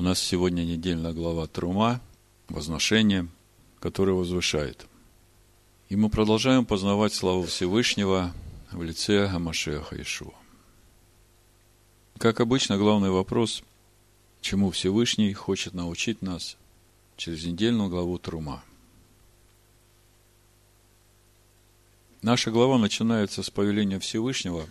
У нас сегодня недельная глава Трума, возношение, которое возвышает. И мы продолжаем познавать славу Всевышнего в лице Амашеха Ишуа. Как обычно, главный вопрос, чему Всевышний хочет научить нас через недельную главу Трума. Наша глава начинается с повеления Всевышнего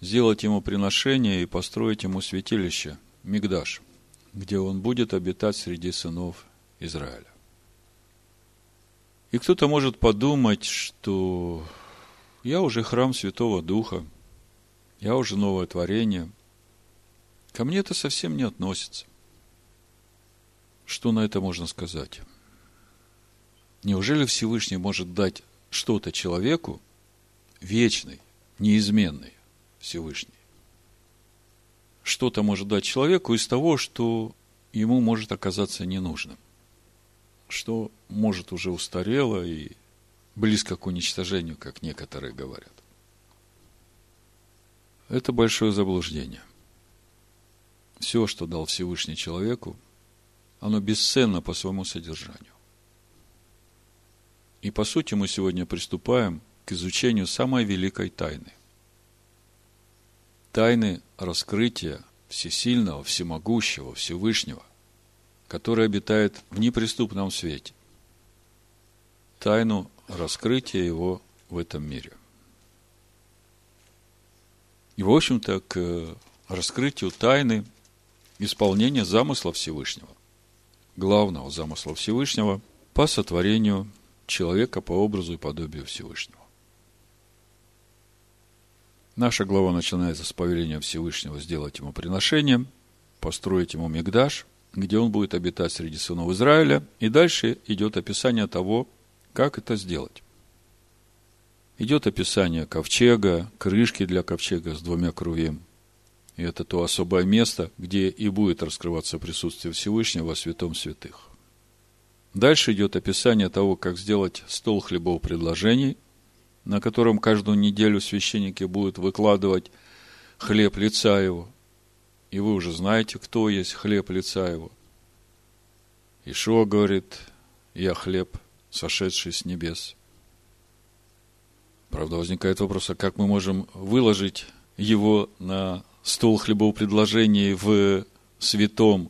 сделать ему приношение и построить ему святилище, Мигдаш – где он будет обитать среди сынов Израиля. И кто-то может подумать, что я уже храм Святого Духа, я уже новое творение. Ко мне это совсем не относится. Что на это можно сказать? Неужели Всевышний может дать что-то человеку вечный, неизменный Всевышний? Что-то может дать человеку из того, что ему может оказаться ненужным, что может уже устарело и близко к уничтожению, как некоторые говорят. Это большое заблуждение. Все, что дал Всевышний человеку, оно бесценно по своему содержанию. И по сути мы сегодня приступаем к изучению самой великой тайны – тайны раскрытия всесильного, всемогущего, Всевышнего, который обитает в неприступном свете. Тайну раскрытия его в этом мире. И, в общем-то, к раскрытию тайны исполнения замысла Всевышнего, главного замысла Всевышнего по сотворению человека по образу и подобию Всевышнего. Наша глава начинается с повеления Всевышнего сделать ему приношение, построить ему Мигдаш, где он будет обитать среди сынов Израиля, и дальше идет описание того, как это сделать. Идет описание ковчега, крышки для ковчега с двумя крувем. И это то особое место, где и будет раскрываться присутствие Всевышнего во святом святых. Дальше идет описание того, как сделать стол хлебов предложений, на котором каждую неделю священники будут выкладывать хлеб лица его. И вы уже знаете, кто есть хлеб лица его. Ишуа говорит, я хлеб, сошедший с небес. Правда, возникает вопрос, а как мы можем выложить его на стол хлебов предложений в святом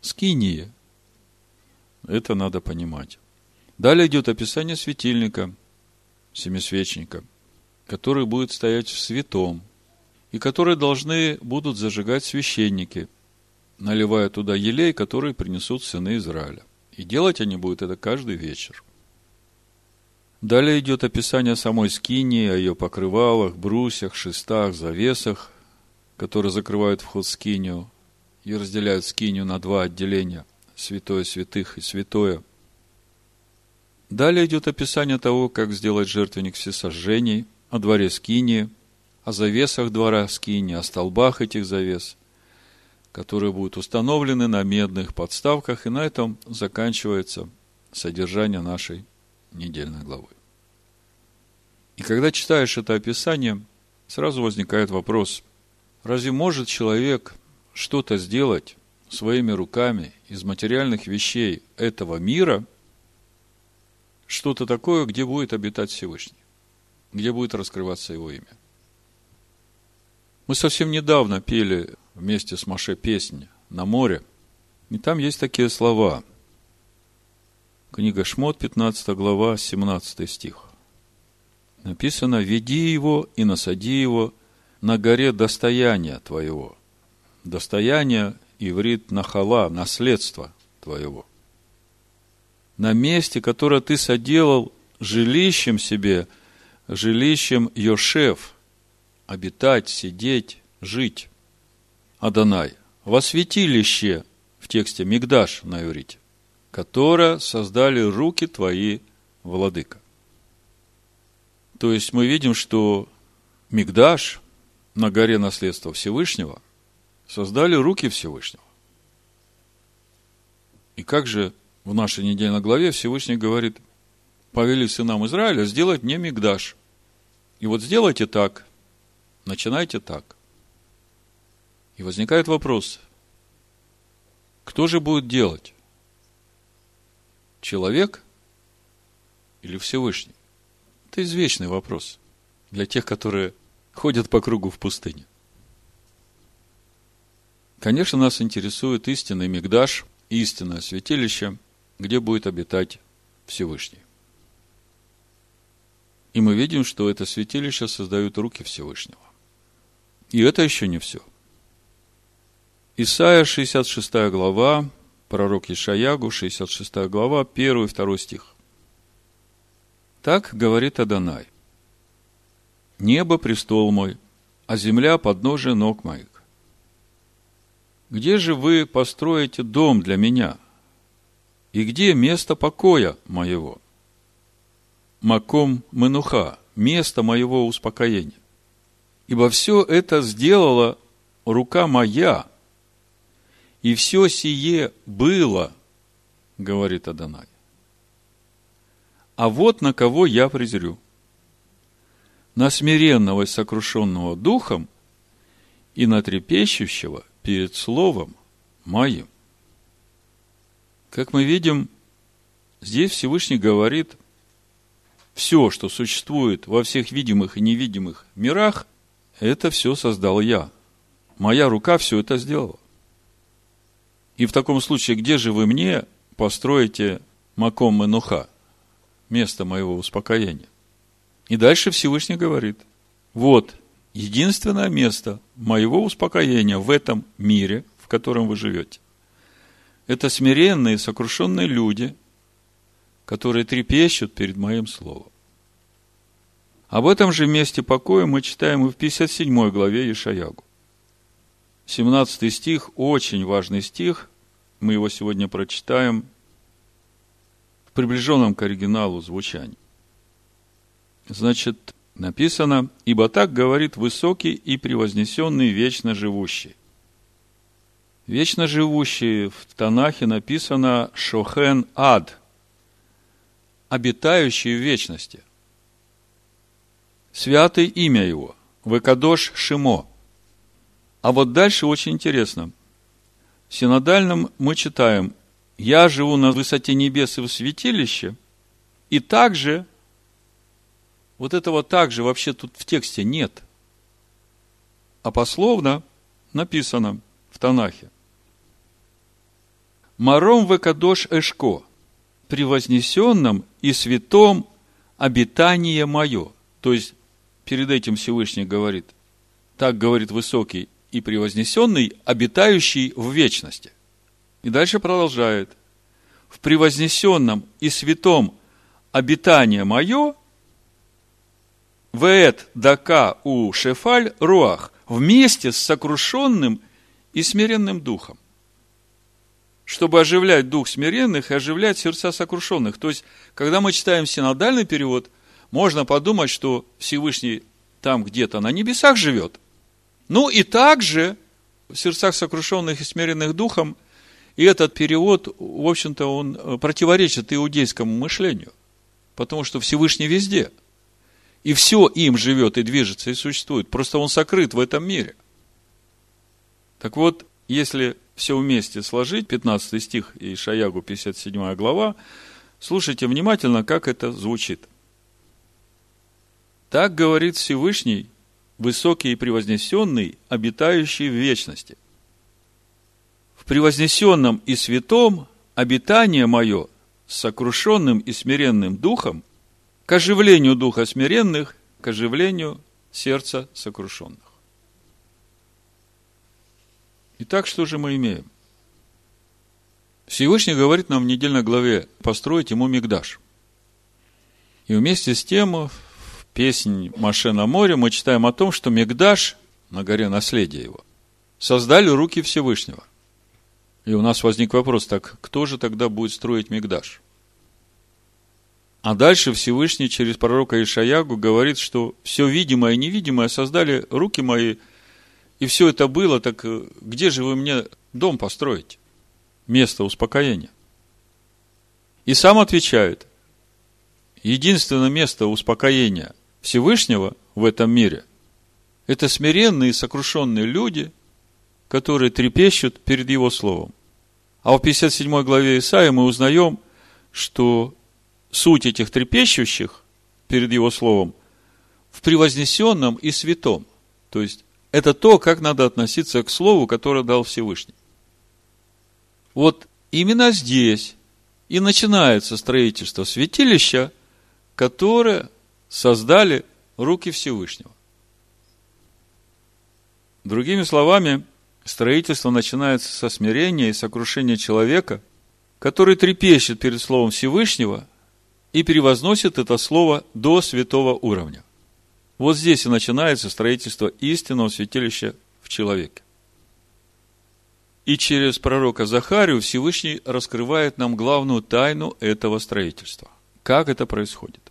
скинии? Это надо понимать. Далее идет описание светильника – семисвечника, который будет стоять в святом, и которые должны будут зажигать священники, наливая туда елей, который принесут сыны Израиля. И делать они будут это каждый вечер. Далее идет описание самой скинии, о ее покрывалах, брусьях, шестах, завесах, которые закрывают вход в скинию и разделяют скинию на два отделения – святое святых и святое. Далее идет описание того, как сделать жертвенник всесожжений, о дворе Скинии, о завесах двора Скинии, о столбах этих завес, которые будут установлены на медных подставках, и на этом заканчивается содержание нашей недельной главы. И когда читаешь это описание, сразу возникает вопрос, разве может человек что-то сделать своими руками из материальных вещей этого мира – что-то такое, где будет обитать Всевышний, где будет раскрываться его имя. Мы совсем недавно пели вместе с Маше песнь на море, и там есть такие слова. Книга Шмот, 15 глава, 17 стих. Написано, «Веди его и насади его на горе достояния твоего». Достояние, иврит, нахала, наследство твоего на месте, которое ты соделал жилищем себе, жилищем Йошев, обитать, сидеть, жить. Адонай, во святилище, в тексте Мигдаш на иврите, которое создали руки твои, владыка. То есть мы видим, что Мигдаш на горе наследства Всевышнего создали руки Всевышнего. И как же в нашей недельной главе Всевышний говорит, повели сынам Израиля сделать мне мигдаш. И вот сделайте так, начинайте так. И возникает вопрос, Кто же будет делать? Человек или Всевышний? Это извечный вопрос для тех, которые ходят по кругу в пустыне. Конечно, нас интересует истинный Мигдаш, истинное святилище, где будет обитать Всевышний. И мы видим, что это святилище создают руки Всевышнего. И это еще не все. Исайя, 66 глава, пророк Ишаягу, 66 глава, 1 и 2 стих. Так говорит Адонай. Небо – престол мой, а земля – подножие ног моих. Где же вы построите дом для меня? И где место покоя моего? Маком Менуха, место моего успокоения. Ибо все это сделала рука моя, и все сие было, говорит Адонай. А вот на кого я презрю. На смиренного и сокрушенного духом и на трепещущего перед словом моим. Как мы видим, здесь Всевышний говорит, все, что существует во всех видимых и невидимых мирах, это все создал я. Моя рука все это сделала. И в таком случае, где же вы мне построите маком Менуха? место моего успокоения. И дальше Всевышний говорит, вот, единственное место моего успокоения в этом мире, в котором вы живете, это смиренные, сокрушенные люди, которые трепещут перед моим словом. Об этом же месте покоя мы читаем и в 57 главе Ишаягу. 17 стих, очень важный стих, мы его сегодня прочитаем – приближенном к оригиналу звучании. Значит, написано, ибо так говорит высокий и превознесенный вечно живущий. Вечно живущий в Танахе написано Шохен Ад, обитающий в вечности. Святое имя его, Векадош Шимо. А вот дальше очень интересно. В синодальном мы читаем я живу на высоте небес и в святилище, и также, вот этого также вообще тут в тексте нет. А пословно написано в Танахе. Маром векадош эшко, превознесенном и святом обитание мое. То есть, перед этим Всевышний говорит, так говорит высокий и превознесенный, обитающий в вечности. И дальше продолжает. В превознесенном и святом обитание мое, веет дака у шефаль руах, вместе с сокрушенным и смиренным духом. Чтобы оживлять дух смиренных и оживлять сердца сокрушенных. То есть, когда мы читаем синодальный перевод, можно подумать, что Всевышний там где-то на небесах живет. Ну и также в сердцах сокрушенных и смиренных духом – и этот перевод, в общем-то, он э, противоречит иудейскому мышлению, потому что Всевышний везде. И все им живет и движется и существует. Просто он сокрыт в этом мире. Так вот, если все вместе сложить, 15 стих и Шаягу 57 глава, слушайте внимательно, как это звучит. Так говорит Всевышний, высокий и превознесенный, обитающий в вечности – превознесенном и святом обитание мое с сокрушенным и смиренным духом к оживлению духа смиренных, к оживлению сердца сокрушенных. Итак, что же мы имеем? Всевышний говорит нам в недельной главе построить ему мигдаш. И вместе с тем в песне Маше на море мы читаем о том, что мигдаш на горе наследия его создали руки Всевышнего – и у нас возник вопрос, так кто же тогда будет строить Мигдаш? А дальше Всевышний через пророка Ишаягу говорит, что все видимое и невидимое создали руки мои, и все это было, так э, где же вы мне дом построите? Место успокоения. И сам отвечает, единственное место успокоения Всевышнего в этом мире – это смиренные и сокрушенные люди, которые трепещут перед Его Словом. А в 57 главе Исаия мы узнаем, что суть этих трепещущих перед его словом в превознесенном и святом. То есть, это то, как надо относиться к слову, которое дал Всевышний. Вот именно здесь и начинается строительство святилища, которое создали руки Всевышнего. Другими словами, строительство начинается со смирения и сокрушения человека, который трепещет перед Словом Всевышнего и перевозносит это Слово до святого уровня. Вот здесь и начинается строительство истинного святилища в человеке. И через пророка Захарию Всевышний раскрывает нам главную тайну этого строительства. Как это происходит?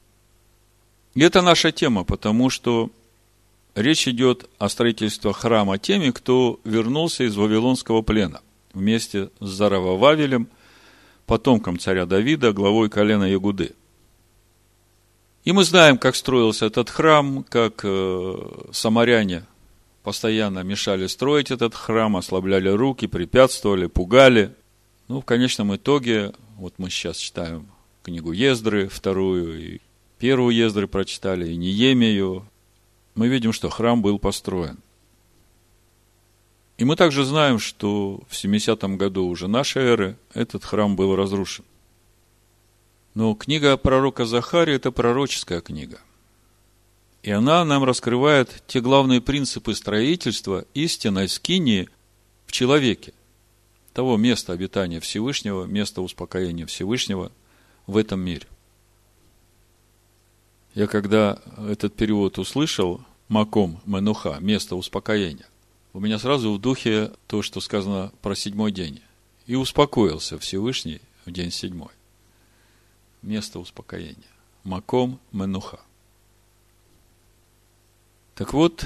И это наша тема, потому что речь идет о строительстве храма теми, кто вернулся из Вавилонского плена вместе с Заравававелем, потомком царя Давида, главой колена Ягуды. И мы знаем, как строился этот храм, как э, самаряне постоянно мешали строить этот храм, ослабляли руки, препятствовали, пугали. Ну, в конечном итоге, вот мы сейчас читаем книгу Ездры, вторую, и первую Ездры прочитали, и Неемию. Мы видим, что храм был построен. И мы также знаем, что в 70-м году уже нашей эры этот храм был разрушен. Но книга пророка Захария – это пророческая книга. И она нам раскрывает те главные принципы строительства истинной скинии в человеке, того места обитания Всевышнего, места успокоения Всевышнего в этом мире. Я когда этот перевод услышал, Маком Менуха, место успокоения, у меня сразу в духе то, что сказано про седьмой день. И успокоился Всевышний в день седьмой. Место успокоения. Маком Менуха. Так вот,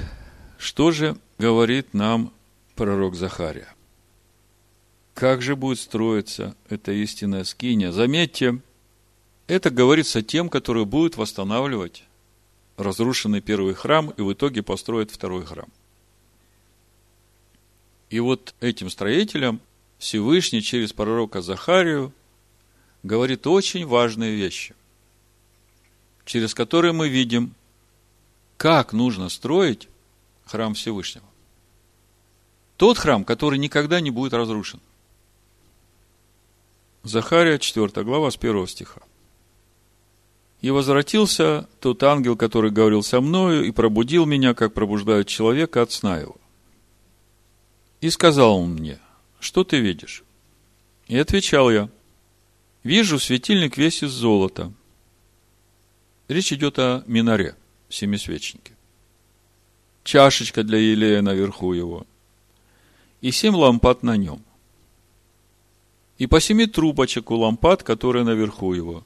что же говорит нам пророк Захария? Как же будет строиться эта истинная скиния? Заметьте, это говорится тем, которые будут восстанавливать разрушенный первый храм и в итоге построят второй храм. И вот этим строителям Всевышний через пророка Захарию говорит очень важные вещи, через которые мы видим, как нужно строить храм Всевышнего. Тот храм, который никогда не будет разрушен. Захария, 4 глава, с 1 стиха. «И возвратился тот ангел, который говорил со мною, и пробудил меня, как пробуждают человека от сна его. И сказал он мне, что ты видишь? И отвечал я, вижу светильник весь из золота. Речь идет о минаре семисвечнике. Чашечка для елея наверху его. И семь лампад на нем. И по семи трубочек у лампад, которые наверху его.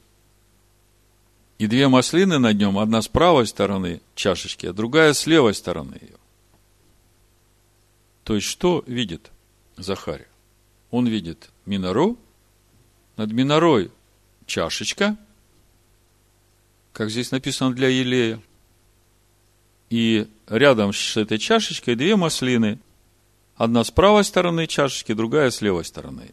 И две маслины над нем, одна с правой стороны чашечки, а другая с левой стороны ее. То есть, что видит Захария? Он видит минору, над минорой чашечка, как здесь написано для елея, и рядом с этой чашечкой две маслины. Одна с правой стороны чашечки, другая с левой стороны.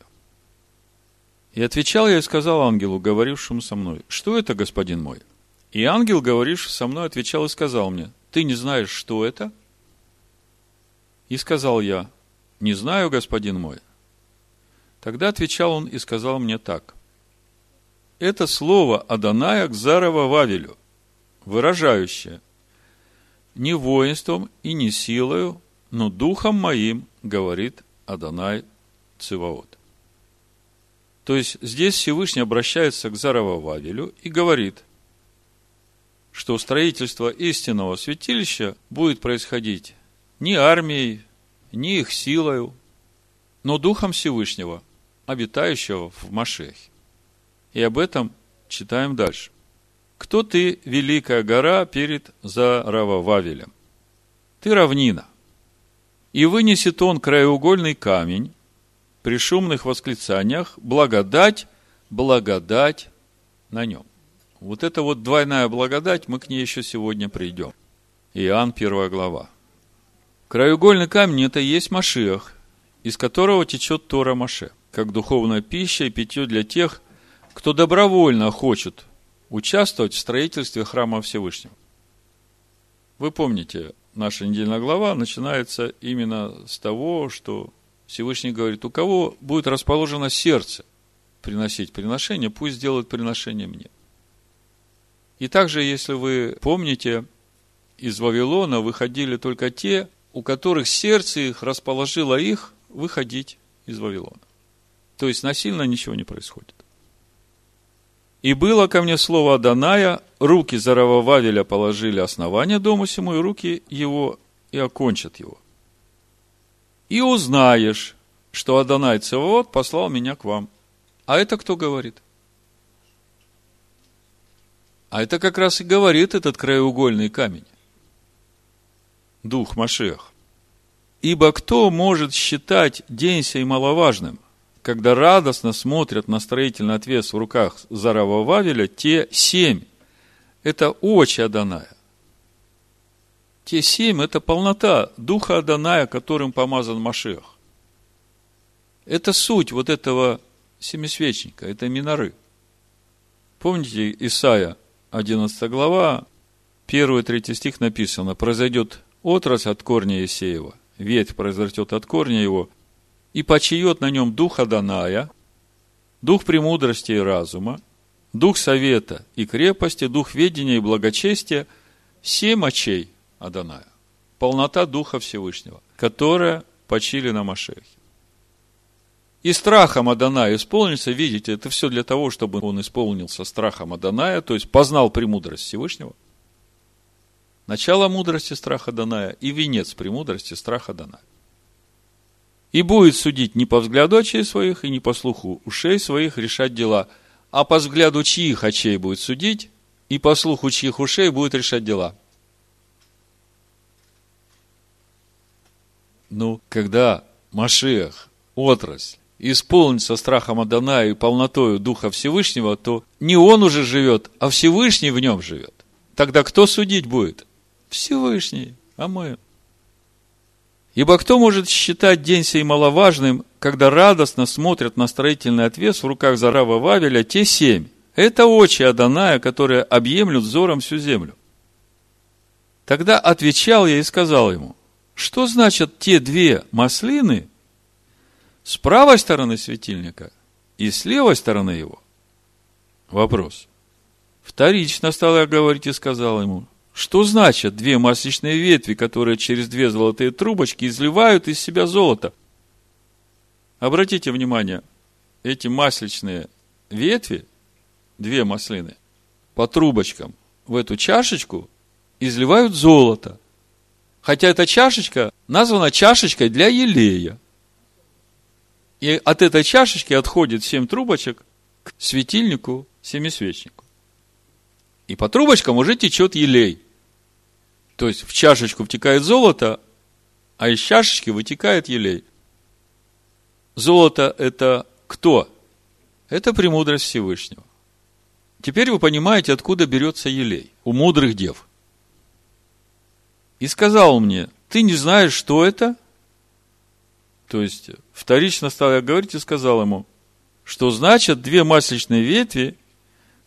И отвечал я и сказал ангелу, говорившему со мной, что это, господин мой? И ангел, говоривший со мной, отвечал и сказал мне, ты не знаешь, что это? И сказал я, не знаю, господин мой. Тогда отвечал он и сказал мне так. Это слово Аданая к Зарова Вавилю, выражающее – не воинством и не силою, но духом моим, говорит Адонай Циваот. То есть здесь Всевышний обращается к Заравававелю и говорит, что строительство истинного святилища будет происходить не армией, не их силою, но Духом Всевышнего, обитающего в Машехе. И об этом читаем дальше. Кто ты, великая гора, перед Заравававелем? Ты равнина. И вынесет он краеугольный камень при шумных восклицаниях, благодать, благодать на нем. Вот это вот двойная благодать, мы к ней еще сегодня придем. Иоанн, первая глава. Краеугольный камень – это и есть Машиах, из которого течет Тора Маше. Как духовная пища и питье для тех, кто добровольно хочет участвовать в строительстве храма Всевышнего. Вы помните, наша недельная глава начинается именно с того, что Всевышний говорит, у кого будет расположено сердце приносить приношение, пусть сделает приношение мне. И также, если вы помните, из Вавилона выходили только те, у которых сердце их расположило их выходить из Вавилона. То есть насильно ничего не происходит. И было ко мне слово Аданая, руки Заравававеля положили основание дому сему, и руки его и окончат его. И узнаешь, что Адонай Цевод послал меня к вам. А это кто говорит? А это как раз и говорит этот краеугольный камень. Дух Машех. Ибо кто может считать день сей маловажным, когда радостно смотрят на строительный отвес в руках Зарава Вавеля, те семь. Это очи Аданая. Те семь – это полнота Духа Аданая, которым помазан Машех. Это суть вот этого семисвечника, это миноры. Помните Исаия 11 глава, 1-3 стих написано, произойдет отрасль от корня Исеева, ветвь произрастет от корня его, и почиет на нем дух Аданая, дух премудрости и разума, дух совета и крепости, дух ведения и благочестия, семь очей Аданая. Полнота Духа Всевышнего, которая почили на Машехе. И страхом Аданая исполнится, видите, это все для того, чтобы он исполнился страхом Аданая, то есть познал премудрость Всевышнего. Начало мудрости страха Аданая и венец премудрости страха Аданая. И будет судить не по взгляду очей своих и не по слуху ушей своих решать дела, а по взгляду чьих очей будет судить и по слуху чьих ушей будет решать дела. Ну, когда Машех, отрасль, исполнится страхом Адана и полнотою Духа Всевышнего, то не он уже живет, а Всевышний в нем живет. Тогда кто судить будет? Всевышний, а мы. Ибо кто может считать день сей маловажным, когда радостно смотрят на строительный отвес в руках Зарава Вавеля те семь? Это очи Аданая, которые объемлют взором всю землю. Тогда отвечал я и сказал ему, что значат те две маслины с правой стороны светильника и с левой стороны его? Вопрос. Вторично стал я говорить и сказал ему, что значит две масличные ветви, которые через две золотые трубочки изливают из себя золото? Обратите внимание, эти масличные ветви, две маслины, по трубочкам в эту чашечку изливают золото. Хотя эта чашечка названа чашечкой для елея. И от этой чашечки отходит семь трубочек к светильнику семисвечнику. И по трубочкам уже течет елей. То есть в чашечку втекает золото, а из чашечки вытекает елей. Золото – это кто? Это премудрость Всевышнего. Теперь вы понимаете, откуда берется елей у мудрых дев. И сказал мне, ты не знаешь, что это? То есть, вторично стал я говорить и сказал ему, что значит две масличные ветви,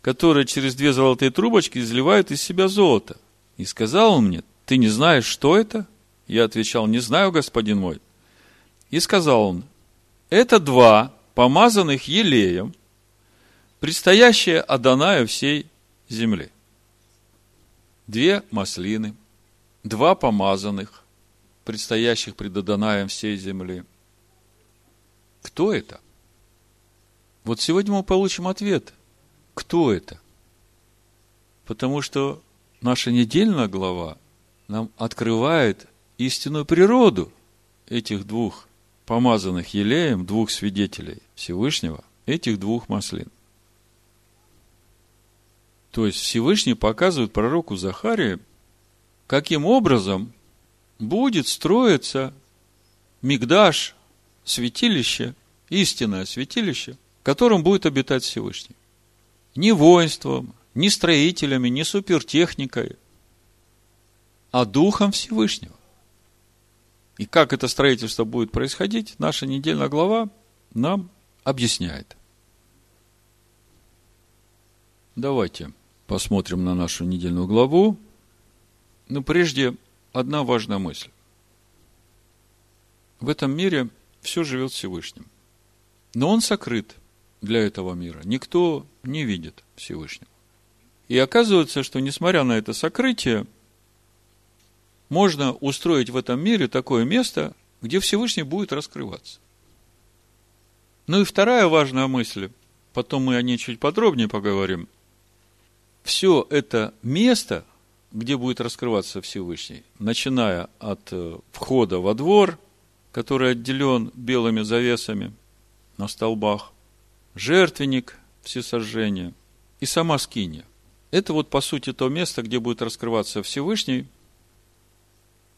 которые через две золотые трубочки изливают из себя золото. И сказал он мне, ты не знаешь, что это? Я отвечал, не знаю, господин мой. И сказал он, это два помазанных елеем, предстоящие Адонаю всей земли. Две маслины, два помазанных, предстоящих пред Адонаем всей земли. Кто это? Вот сегодня мы получим ответ. Кто это? Потому что наша недельная глава нам открывает истинную природу этих двух помазанных елеем, двух свидетелей Всевышнего, этих двух маслин. То есть Всевышний показывает пророку Захарии, каким образом будет строиться мигдаш, святилище, истинное святилище, в котором будет обитать Всевышний. Не воинством, не строителями, не супертехникой, а Духом Всевышнего. И как это строительство будет происходить, наша недельная глава нам объясняет. Давайте посмотрим на нашу недельную главу. Но прежде одна важная мысль. В этом мире все живет Всевышним. Но он сокрыт для этого мира. Никто не видит Всевышнего. И оказывается, что несмотря на это сокрытие, можно устроить в этом мире такое место, где Всевышний будет раскрываться. Ну и вторая важная мысль, потом мы о ней чуть подробнее поговорим. Все это место, где будет раскрываться Всевышний, начиная от э, входа во двор, который отделен белыми завесами на столбах, жертвенник всесожжения и сама скиния. Это вот, по сути, то место, где будет раскрываться Всевышний.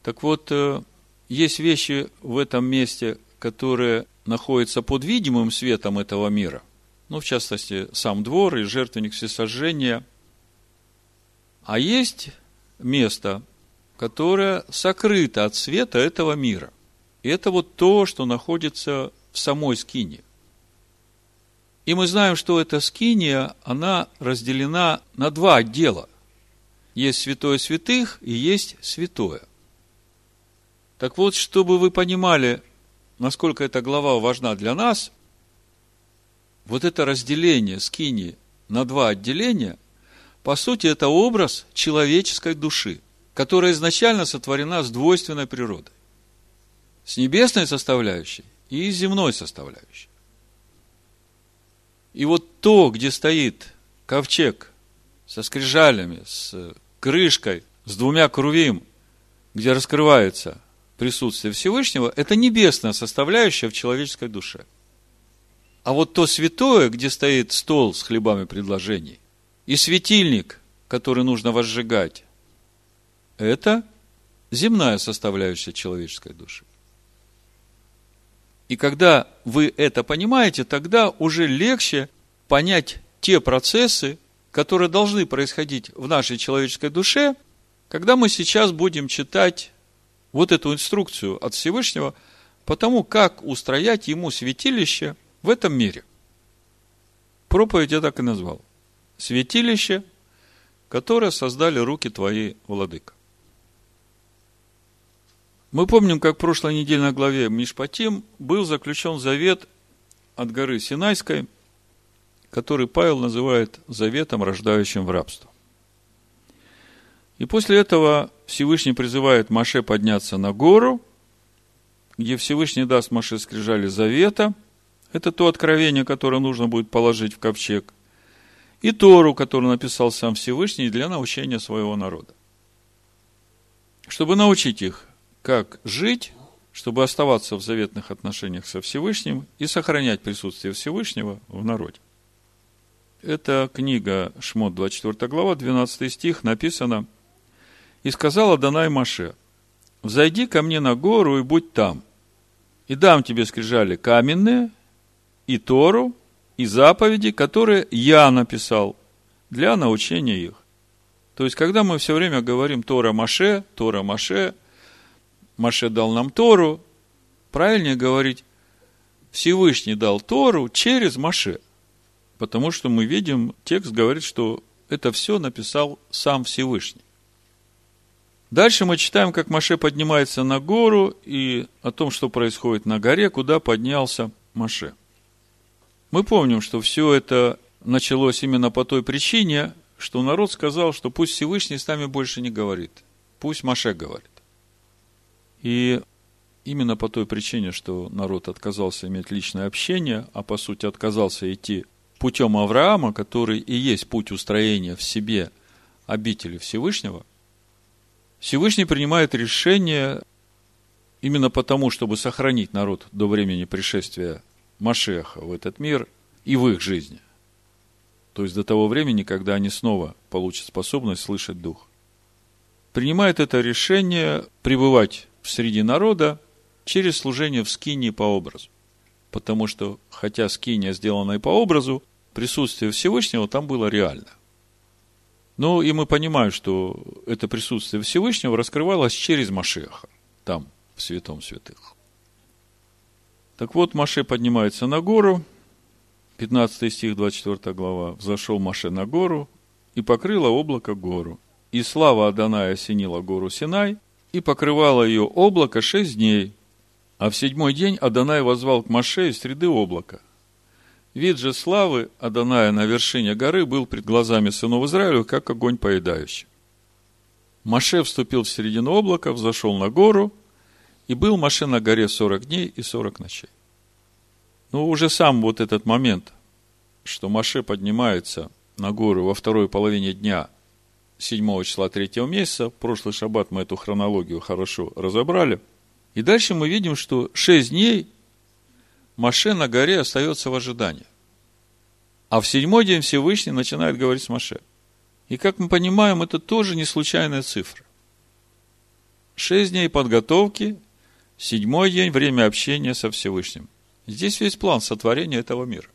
Так вот, э, есть вещи в этом месте, которые находится под видимым светом этого мира, ну, в частности, сам двор и жертвенник всесожжения. А есть место, которое сокрыто от света этого мира. И это вот то, что находится в самой скине. И мы знаем, что эта скиния, она разделена на два отдела. Есть святое святых и есть святое. Так вот, чтобы вы понимали, насколько эта глава важна для нас, вот это разделение скини на два отделения, по сути, это образ человеческой души, которая изначально сотворена с двойственной природой. С небесной составляющей и земной составляющей. И вот то, где стоит ковчег со скрижалями, с крышкой, с двумя крувим, где раскрывается присутствие Всевышнего, это небесная составляющая в человеческой душе. А вот то святое, где стоит стол с хлебами предложений, и светильник, который нужно возжигать, это земная составляющая человеческой души. И когда вы это понимаете, тогда уже легче понять те процессы, которые должны происходить в нашей человеческой душе, когда мы сейчас будем читать вот эту инструкцию от Всевышнего по тому, как устроять ему святилище в этом мире. Проповедь я так и назвал. Святилище, которое создали руки твои, владыка. Мы помним, как в прошлой недельной главе Мишпатим был заключен завет от горы Синайской, который Павел называет заветом, рождающим в рабство. И после этого Всевышний призывает Маше подняться на гору, где Всевышний даст Маше скрижали завета. Это то откровение, которое нужно будет положить в ковчег. И Тору, которую написал сам Всевышний для научения своего народа. Чтобы научить их, как жить, чтобы оставаться в заветных отношениях со Всевышним и сохранять присутствие Всевышнего в народе. Это книга Шмот, 24 глава, 12 стих, написано – и сказала Данай Маше, «Взойди ко мне на гору и будь там, и дам тебе скрижали каменные, и Тору, и заповеди, которые я написал для научения их». То есть, когда мы все время говорим Тора Маше, Тора Маше, Маше дал нам Тору, правильнее говорить, Всевышний дал Тору через Маше. Потому что мы видим, текст говорит, что это все написал сам Всевышний. Дальше мы читаем, как Маше поднимается на гору и о том, что происходит на горе, куда поднялся Маше. Мы помним, что все это началось именно по той причине, что народ сказал, что пусть Всевышний с нами больше не говорит, пусть Маше говорит. И именно по той причине, что народ отказался иметь личное общение, а по сути отказался идти путем Авраама, который и есть путь устроения в себе обители Всевышнего, Всевышний принимает решение именно потому, чтобы сохранить народ до времени пришествия Машеха в этот мир и в их жизни. То есть до того времени, когда они снова получат способность слышать Дух. Принимает это решение пребывать среди народа через служение в скинии по образу. Потому что, хотя скиния сделана и по образу, присутствие Всевышнего там было реально. Ну, и мы понимаем, что это присутствие Всевышнего раскрывалось через Машеха, там, в святом святых. Так вот, Маше поднимается на гору, 15 стих, 24 глава. «Взошел Маше на гору, и покрыло облако гору. И слава Адоная осенила гору Синай, и покрывало ее облако шесть дней. А в седьмой день Адонай возвал к Маше из среды облака. Вид же славы Адоная на вершине горы был пред глазами сынов Израиля, как огонь поедающий. Маше вступил в середину облака, взошел на гору, и был Маше на горе сорок дней и сорок ночей. Ну, уже сам вот этот момент, что Маше поднимается на гору во второй половине дня 7 числа третьего месяца, в прошлый шаббат мы эту хронологию хорошо разобрали, и дальше мы видим, что шесть дней Маше на горе остается в ожидании. А в седьмой день Всевышний начинает говорить с Маше. И как мы понимаем, это тоже не случайная цифра. Шесть дней подготовки, седьмой день – время общения со Всевышним – Здесь весь план сотворения этого мира.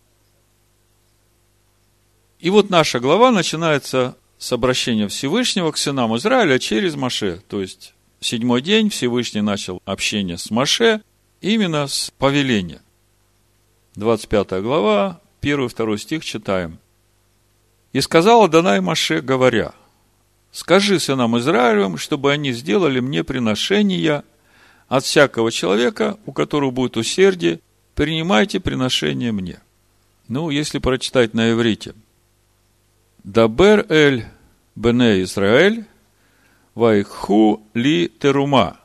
И вот наша глава начинается с обращения Всевышнего к сынам Израиля через Маше. То есть, седьмой день Всевышний начал общение с Маше именно с повеления. 25 глава, 1-2 стих читаем. «И сказала Данай Маше, говоря, «Скажи сынам Израилевым, чтобы они сделали мне приношения от всякого человека, у которого будет усердие, принимайте приношение мне. Ну, если прочитать на иврите. Дабер эль бене Израиль, вайху ли терума.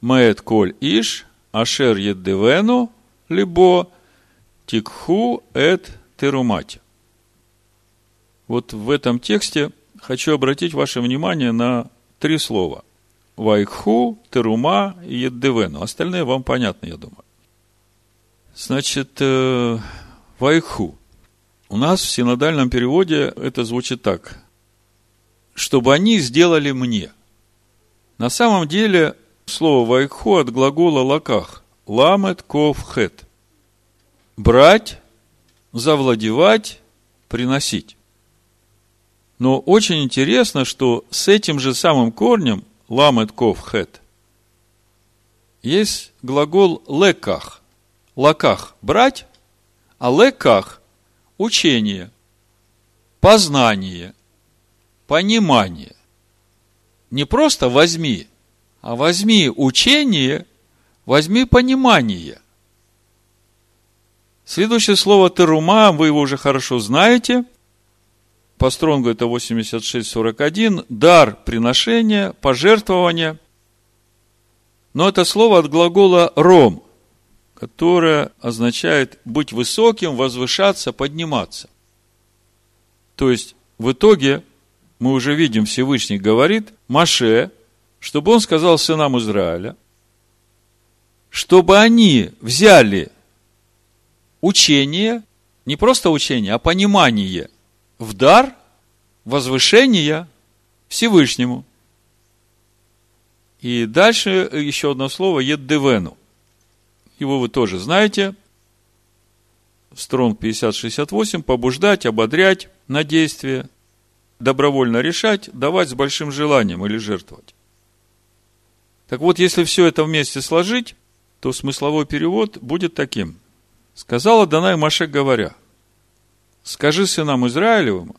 Меет коль иш, ашер еддевену, либо тикху эт терумати. Вот в этом тексте хочу обратить ваше внимание на три слова. Вайху, терума и еддевену. Остальные вам понятны, я думаю. Значит, э, вайху. У нас в синодальном переводе это звучит так. Чтобы они сделали мне. На самом деле, слово вайху от глагола лаках. Ламет ков хет. Брать, завладевать, приносить. Но очень интересно, что с этим же самым корнем ламет ков хет есть глагол леках – лаках – брать, а леках – учение, познание, понимание. Не просто возьми, а возьми учение, возьми понимание. Следующее слово терума, вы его уже хорошо знаете. По стронгу это 86.41. Дар приношения, пожертвования. Но это слово от глагола ром, которое означает быть высоким, возвышаться, подниматься. То есть, в итоге, мы уже видим, Всевышний говорит Маше, чтобы он сказал сынам Израиля, чтобы они взяли учение, не просто учение, а понимание в дар возвышения Всевышнему. И дальше еще одно слово – еддевену – его вы тоже знаете. Стронг 5068. Побуждать, ободрять на действие, добровольно решать, давать с большим желанием или жертвовать. Так вот, если все это вместе сложить, то смысловой перевод будет таким. Сказала Данай Маше, говоря, скажи сынам Израилевым,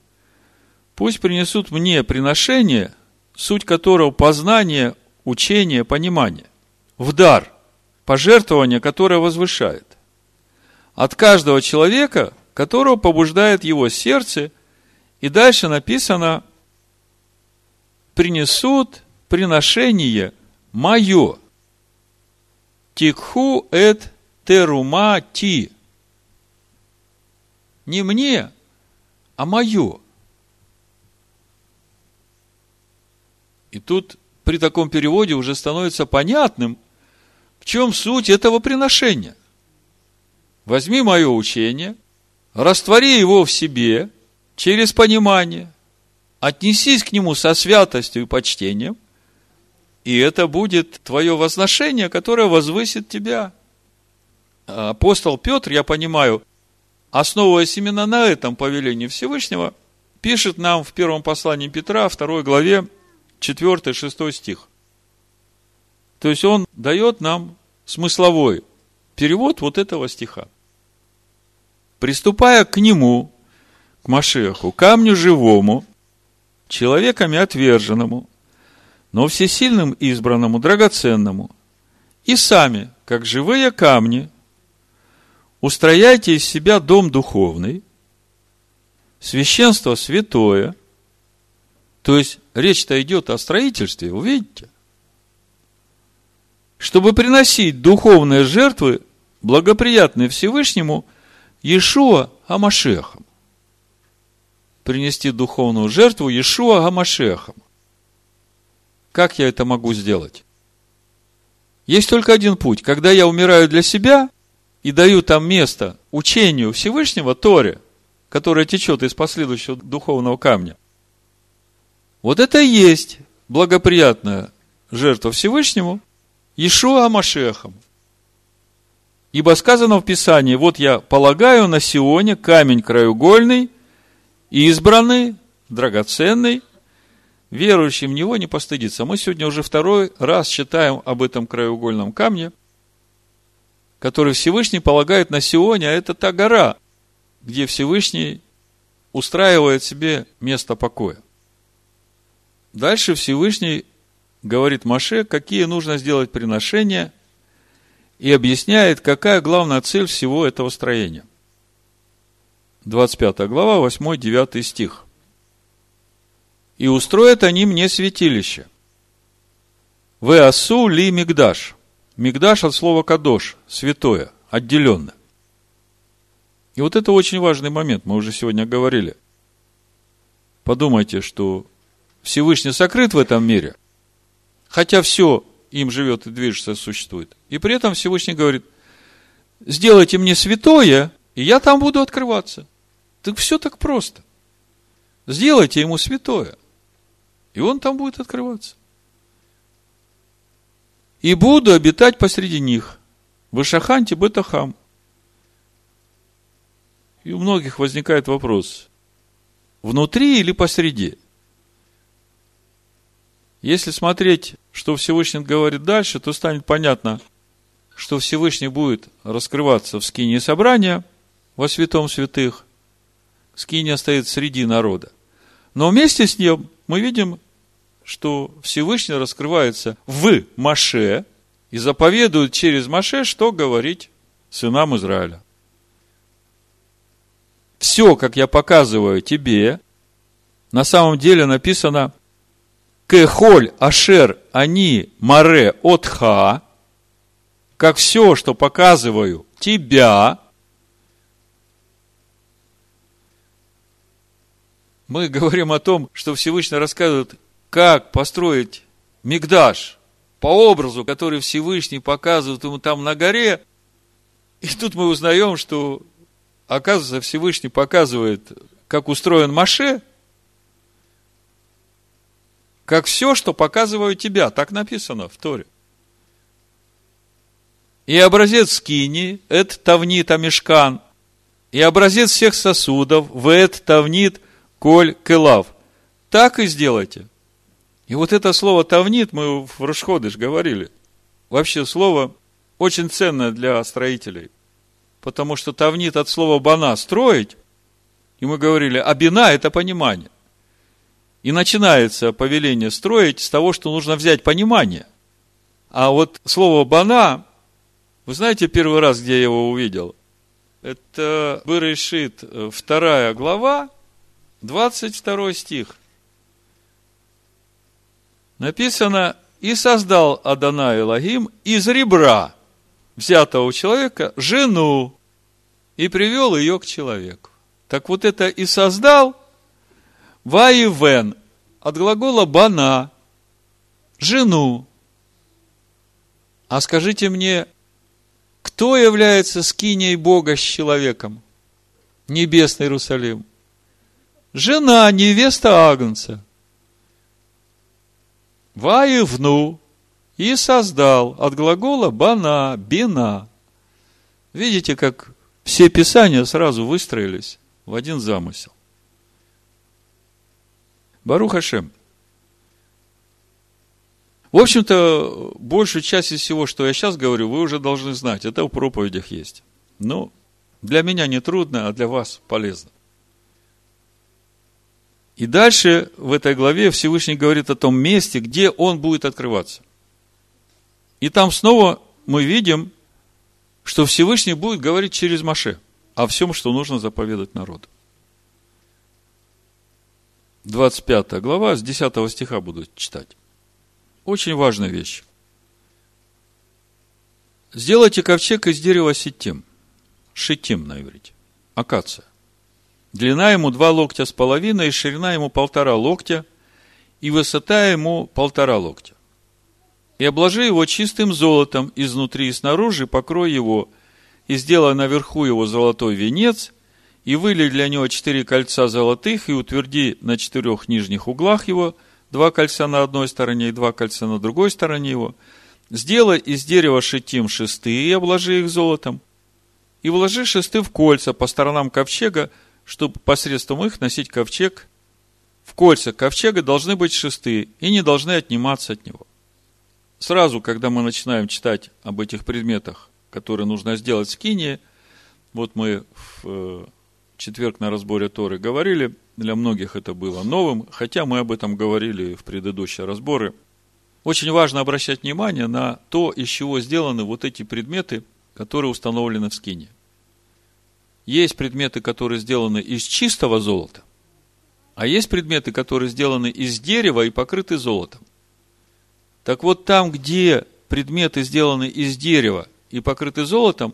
пусть принесут мне приношение, суть которого познание, учение, понимание, в дар – пожертвование, которое возвышает. От каждого человека, которого побуждает его сердце, и дальше написано, принесут приношение мое. Тикху эт терума ти. Не мне, а мое. И тут при таком переводе уже становится понятным, чем суть этого приношения? Возьми мое учение, раствори его в себе через понимание, отнесись к нему со святостью и почтением, и это будет твое возношение, которое возвысит тебя. Апостол Петр, я понимаю, основываясь именно на этом повелении Всевышнего, пишет нам в первом послании Петра, второй главе, 4-6 стих. То есть он дает нам смысловой перевод вот этого стиха. приступая к нему, Машеху, камню живому, человеками отверженному, но всесильным избранному, драгоценному, и сами, как живые камни, устрояйте из себя дом духовный, священство святое, то есть речь-то идет о строительстве, вы видите? Чтобы приносить духовные жертвы, благоприятные Всевышнему, Иешуа Амашехом. Принести духовную жертву Иешуа Амашехом. Как я это могу сделать? Есть только один путь. Когда я умираю для себя и даю там место учению Всевышнего Торе, которое течет из последующего духовного камня, вот это и есть благоприятная жертва Всевышнему Ишуа Амашехом. Ибо сказано в Писании, вот я полагаю на Сионе камень краеугольный, избранный, драгоценный, верующий в него не постыдится. Мы сегодня уже второй раз читаем об этом краеугольном камне, который Всевышний полагает на Сионе, а это та гора, где Всевышний устраивает себе место покоя. Дальше Всевышний говорит Маше, какие нужно сделать приношения, и объясняет, какая главная цель всего этого строения. 25 глава, 8-9 стих и устроят они мне святилище. Вы асу ли мигдаш. Мигдаш от слова кадош, святое, отделенно. И вот это очень важный момент, мы уже сегодня говорили. Подумайте, что Всевышний сокрыт в этом мире, хотя все им живет и движется, существует. И при этом Всевышний говорит, сделайте мне святое, и я там буду открываться. Так все так просто. Сделайте ему святое – и он там будет открываться. И буду обитать посреди них. В Ишаханте Бетахам. И у многих возникает вопрос. Внутри или посреди? Если смотреть, что Всевышний говорит дальше, то станет понятно, что Всевышний будет раскрываться в скине собрания во святом святых. Скиния стоит среди народа. Но вместе с ним мы видим что Всевышний раскрывается в Маше и заповедует через Маше, что говорить сынам Израиля. Все, как я показываю тебе, на самом деле написано Кехоль Ашер Ани Маре Отха, как все, что показываю тебя, мы говорим о том, что Всевышний рассказывает как построить Мигдаш по образу, который Всевышний показывает ему там на горе. И тут мы узнаем, что, оказывается, Всевышний показывает, как устроен Маше, как все, что показываю тебя. Так написано в Торе. И образец скини, это тавнит амишкан, и образец всех сосудов, в это тавнит коль келав. Так и сделайте – и вот это слово «тавнит» мы в Рушходыш говорили. Вообще слово очень ценное для строителей. Потому что тавнит от слова «бана» – строить. И мы говорили, а бина – это понимание. И начинается повеление строить с того, что нужно взять понимание. А вот слово «бана», вы знаете первый раз, где я его увидел? Это Берешит, вторая глава, 22 стих – написано, и создал Адана Элогим из ребра взятого у человека жену и привел ее к человеку. Так вот это и создал Ваивен от глагола бана, жену. А скажите мне, кто является скиней Бога с человеком? Небесный Иерусалим. Жена, невеста Агнца. Ваевну и создал от глагола бана, бина. Видите, как все писания сразу выстроились в один замысел. Барух Хашем. В общем-то, большую часть из всего, что я сейчас говорю, вы уже должны знать. Это в проповедях есть. Но Для меня не трудно, а для вас полезно. И дальше в этой главе Всевышний говорит о том месте, где он будет открываться. И там снова мы видим, что Всевышний будет говорить через Маше о всем, что нужно заповедать народу. 25 глава, с 10 стиха буду читать. Очень важная вещь. Сделайте ковчег из дерева сетим. Шитим на иврите. Акация. Длина ему два локтя с половиной, и ширина ему полтора локтя, и высота ему полтора локтя. И обложи его чистым золотом изнутри и снаружи, покрой его, и сделай наверху его золотой венец, и вылей для него четыре кольца золотых, и утверди на четырех нижних углах его два кольца на одной стороне и два кольца на другой стороне его. Сделай из дерева шитим шесты и обложи их золотом. И вложи шесты в кольца по сторонам ковчега, чтобы посредством их носить ковчег. В кольца ковчега должны быть шесты и не должны отниматься от него. Сразу, когда мы начинаем читать об этих предметах, которые нужно сделать в скине, вот мы в э, четверг на разборе Торы говорили, для многих это было новым, хотя мы об этом говорили в предыдущие разборы. Очень важно обращать внимание на то, из чего сделаны вот эти предметы, которые установлены в скине. Есть предметы, которые сделаны из чистого золота, а есть предметы, которые сделаны из дерева и покрыты золотом. Так вот, там, где предметы сделаны из дерева и покрыты золотом,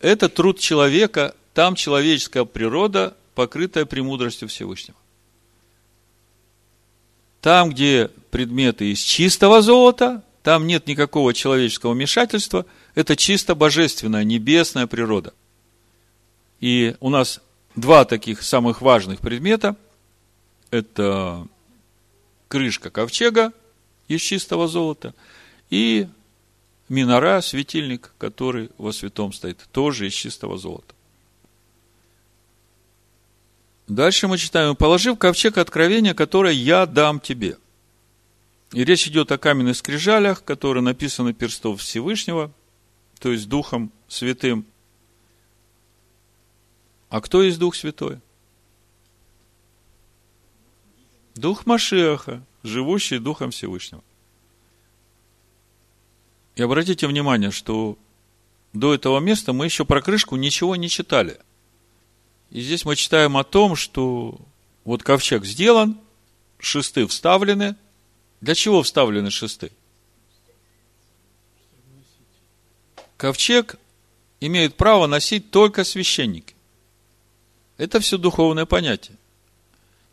это труд человека там человеческая природа, покрытая премудростью Всевышнего. Там, где предметы из чистого золота, там нет никакого человеческого вмешательства, это чисто божественная, небесная природа. И у нас два таких самых важных предмета. Это крышка ковчега из чистого золота и минора, светильник, который во святом стоит, тоже из чистого золота. Дальше мы читаем, положив ковчег откровения, которое я дам тебе. И речь идет о каменных скрижалях, которые написаны перстов Всевышнего, то есть Духом Святым. А кто есть Дух Святой? Дух Машеха, живущий Духом Всевышнего. И обратите внимание, что до этого места мы еще про крышку ничего не читали – и здесь мы читаем о том, что вот ковчег сделан, шесты вставлены. Для чего вставлены шесты? Ковчег имеет право носить только священники. Это все духовное понятие.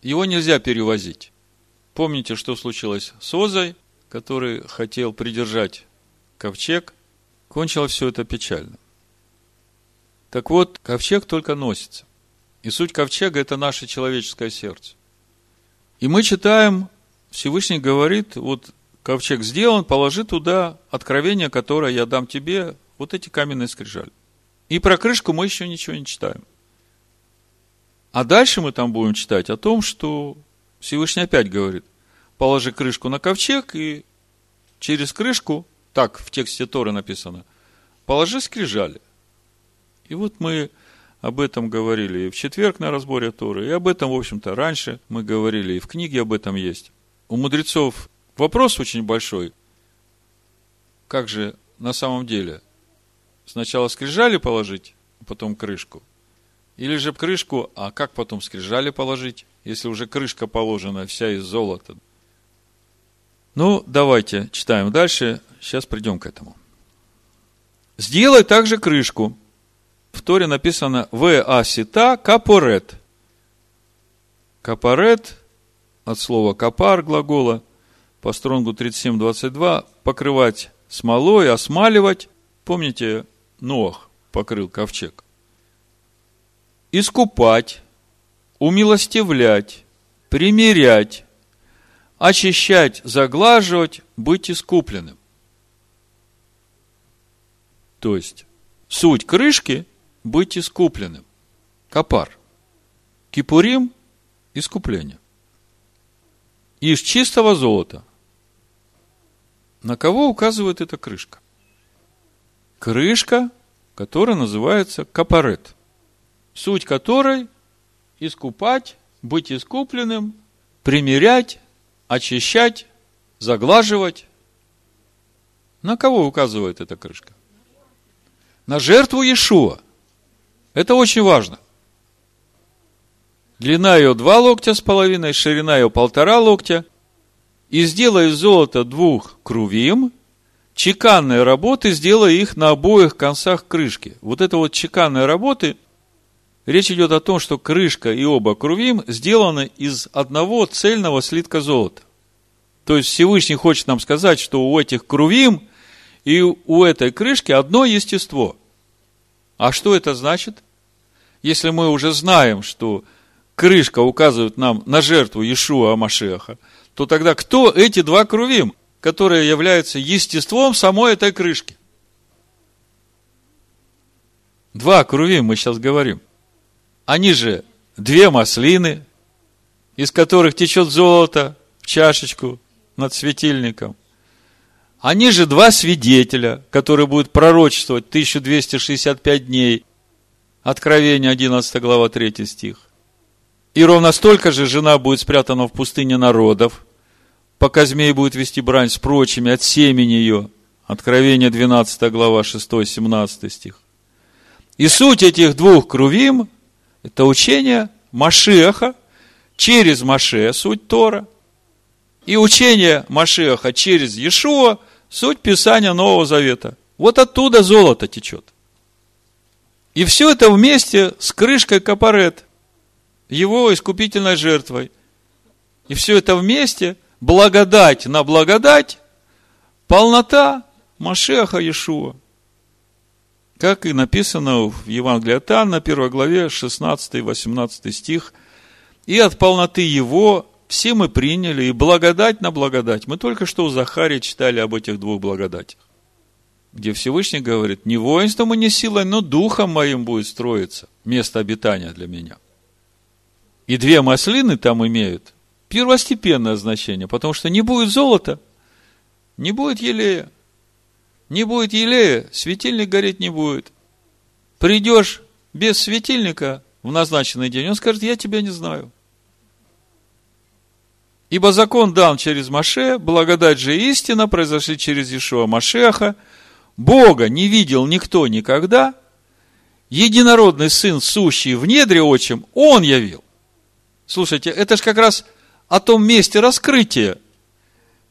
Его нельзя перевозить. Помните, что случилось с Озой, который хотел придержать ковчег? Кончилось все это печально. Так вот, ковчег только носится. И суть ковчега – это наше человеческое сердце. И мы читаем, Всевышний говорит, вот ковчег сделан, положи туда откровение, которое я дам тебе, вот эти каменные скрижали. И про крышку мы еще ничего не читаем. А дальше мы там будем читать о том, что Всевышний опять говорит, положи крышку на ковчег, и через крышку, так в тексте Торы написано, положи скрижали. И вот мы об этом говорили и в четверг на разборе Торы, и об этом, в общем-то, раньше мы говорили, и в книге об этом есть. У мудрецов вопрос очень большой. Как же на самом деле? Сначала скрижали положить, а потом крышку? Или же крышку, а как потом скрижали положить, если уже крышка положена вся из золота? Ну, давайте читаем дальше. Сейчас придем к этому. Сделай также крышку в Торе написано «В асита капорет». Капорет от слова капар глагола по стронгу 37.22 покрывать смолой, осмаливать. Помните, Ноах покрыл ковчег. Искупать, умилостивлять, примирять, очищать, заглаживать, быть искупленным. То есть, суть крышки быть искупленным. Капар. Кипурим – искупление. Из чистого золота. На кого указывает эта крышка? Крышка, которая называется капарет. Суть которой искупать, быть искупленным, примирять, очищать, заглаживать. На кого указывает эта крышка? На жертву Иешуа. Это очень важно. Длина ее два локтя с половиной, ширина ее полтора локтя. И сделай из золота двух крувим, чеканные работы, сделай их на обоих концах крышки. Вот это вот чеканные работы, речь идет о том, что крышка и оба крувим сделаны из одного цельного слитка золота. То есть Всевышний хочет нам сказать, что у этих крувим и у этой крышки одно естество. А что это значит? Если мы уже знаем, что крышка указывает нам на жертву Иешуа Амашеха, то тогда кто эти два крувим, которые являются естеством самой этой крышки? Два крувим мы сейчас говорим. Они же две маслины, из которых течет золото в чашечку над светильником. Они же два свидетеля, которые будут пророчествовать 1265 дней. Откровение 11 глава 3 стих. И ровно столько же жена будет спрятана в пустыне народов, пока змей будет вести брань с прочими от семени ее. Откровение 12 глава 6-17 стих. И суть этих двух крувим – это учение Машеха через Маше, суть Тора, и учение Машеха через Иешуа – суть Писания Нового Завета. Вот оттуда золото течет. И все это вместе с крышкой капарет, его искупительной жертвой. И все это вместе, благодать на благодать, полнота Машеха Иешуа. Как и написано в Евангелии от Анна, 1 главе, 16-18 стих. И от полноты Его все мы приняли, и благодать на благодать. Мы только что у Захария читали об этих двух благодатях. Где Всевышний говорит, не воинством и не силой, но духом моим будет строиться место обитания для меня. И две маслины там имеют первостепенное значение, потому что не будет золота, не будет елея. Не будет елея, светильник гореть не будет. Придешь без светильника в назначенный день, он скажет, я тебя не знаю. Ибо закон дан через Маше, благодать же истина произошли через Ишуа Машеха. Бога не видел никто никогда. Единородный Сын, сущий в недре отчим, Он явил. Слушайте, это же как раз о том месте раскрытия,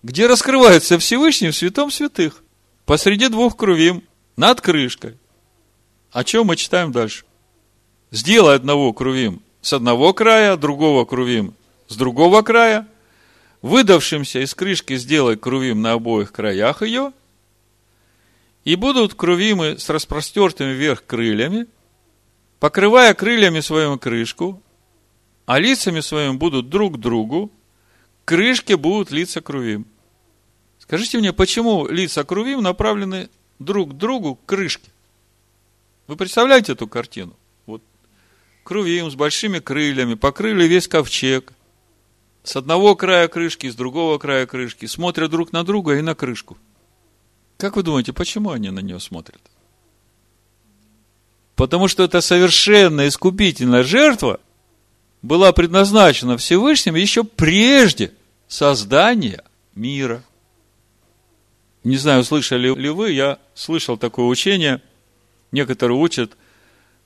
где раскрывается Всевышний в святом святых, посреди двух крувим, над крышкой. О чем мы читаем дальше? Сделай одного крувим с одного края, другого крувим с другого края – выдавшимся из крышки сделай крувим на обоих краях ее, и будут крувимы с распростертыми вверх крыльями, покрывая крыльями своим крышку, а лицами своими будут друг другу, к крышке будут лица крувим. Скажите мне, почему лица крувим направлены друг к другу к крышке? Вы представляете эту картину? Вот крувим с большими крыльями, покрыли весь ковчег – с одного края крышки, с другого края крышки, смотрят друг на друга и на крышку. Как вы думаете, почему они на нее смотрят? Потому что это совершенно искупительная жертва была предназначена Всевышним еще прежде создания мира. Не знаю, слышали ли вы, я слышал такое учение. Некоторые учат,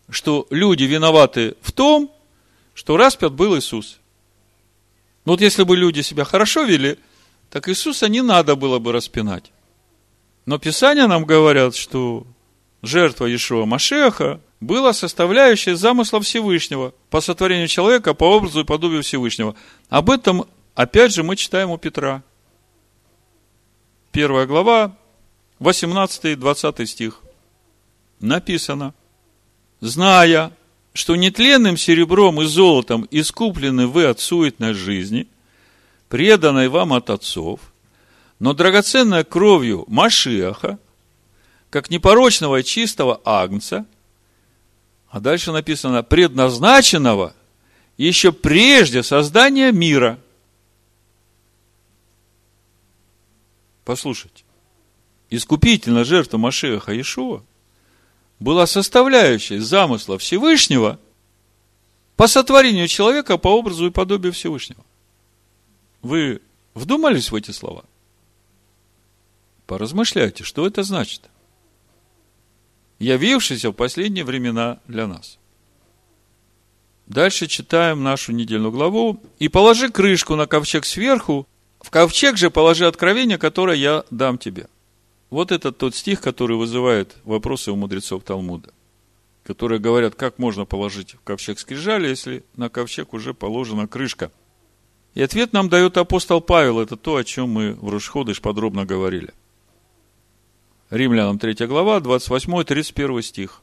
что люди виноваты в том, что распят был Иисус. Но вот если бы люди себя хорошо вели, так Иисуса не надо было бы распинать. Но Писания нам говорят, что жертва Иешуа Машеха была составляющей замысла Всевышнего по сотворению человека по образу и подобию Всевышнего. Об этом, опять же, мы читаем у Петра. Первая глава, 18-20 стих. Написано, зная, что нетленным серебром и золотом искуплены вы от суетной жизни, преданной вам от отцов, но драгоценной кровью Машиаха, как непорочного и чистого агнца, а дальше написано, предназначенного еще прежде создания мира. Послушайте, искупительная жертва Машеха Иешуа – была составляющей замысла Всевышнего по сотворению человека по образу и подобию Всевышнего. Вы вдумались в эти слова? Поразмышляйте, что это значит. Явившийся в последние времена для нас. Дальше читаем нашу недельную главу. «И положи крышку на ковчег сверху, в ковчег же положи откровение, которое я дам тебе». Вот это тот стих, который вызывает вопросы у мудрецов Талмуда, которые говорят, как можно положить в ковчег скрижали, если на ковчег уже положена крышка. И ответ нам дает апостол Павел, это то, о чем мы в Рушходыш подробно говорили. Римлянам 3 глава, 28-31 стих.